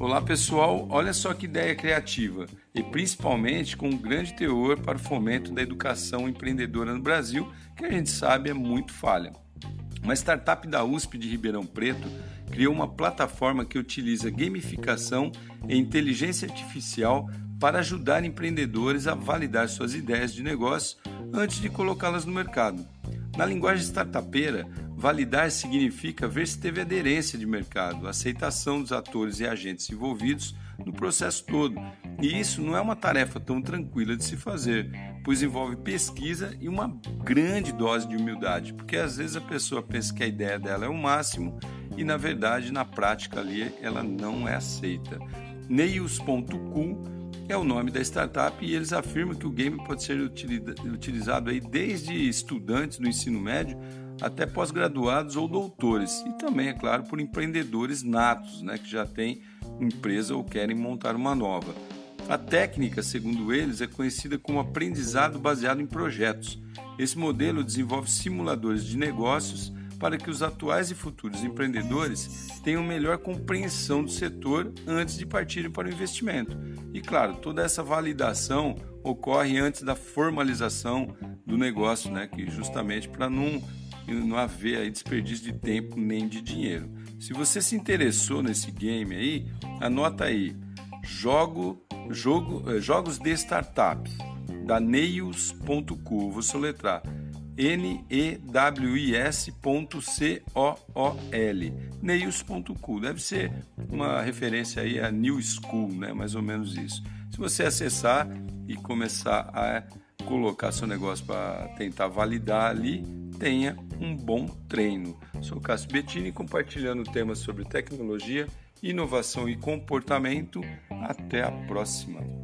Olá pessoal, olha só que ideia criativa e principalmente com um grande teor para o fomento da educação empreendedora no Brasil, que a gente sabe é muito falha. Uma startup da USP de Ribeirão Preto criou uma plataforma que utiliza gamificação e inteligência artificial para ajudar empreendedores a validar suas ideias de negócio antes de colocá-las no mercado. Na linguagem startupeira, validar significa ver se teve aderência de mercado, aceitação dos atores e agentes envolvidos no processo todo. E isso não é uma tarefa tão tranquila de se fazer, pois envolve pesquisa e uma grande dose de humildade, porque às vezes a pessoa pensa que a ideia dela é o máximo e na verdade na prática ali ela não é aceita. Neils.com é o nome da startup e eles afirmam que o game pode ser utilizado aí desde estudantes do ensino médio até pós-graduados ou doutores e também, é claro, por empreendedores natos, né, que já têm empresa ou querem montar uma nova. A técnica, segundo eles, é conhecida como aprendizado baseado em projetos. Esse modelo desenvolve simuladores de negócios para que os atuais e futuros empreendedores tenham melhor compreensão do setor antes de partirem para o investimento. E claro, toda essa validação ocorre antes da formalização do negócio, né? Que justamente para não, não haver aí desperdício de tempo nem de dinheiro. Se você se interessou nesse game aí, anota aí jogo, jogo, eh, jogos de startup da Neils.co. Vou soletrar N-E-W-I-S.C-O-O-L. Neils.cool. Deve ser uma referência aí a New School, né? Mais ou menos isso. Se você acessar e começar a colocar seu negócio para tentar validar ali, tenha um bom treino. Sou Cássio Bettini compartilhando temas sobre tecnologia, inovação e comportamento. Até a próxima.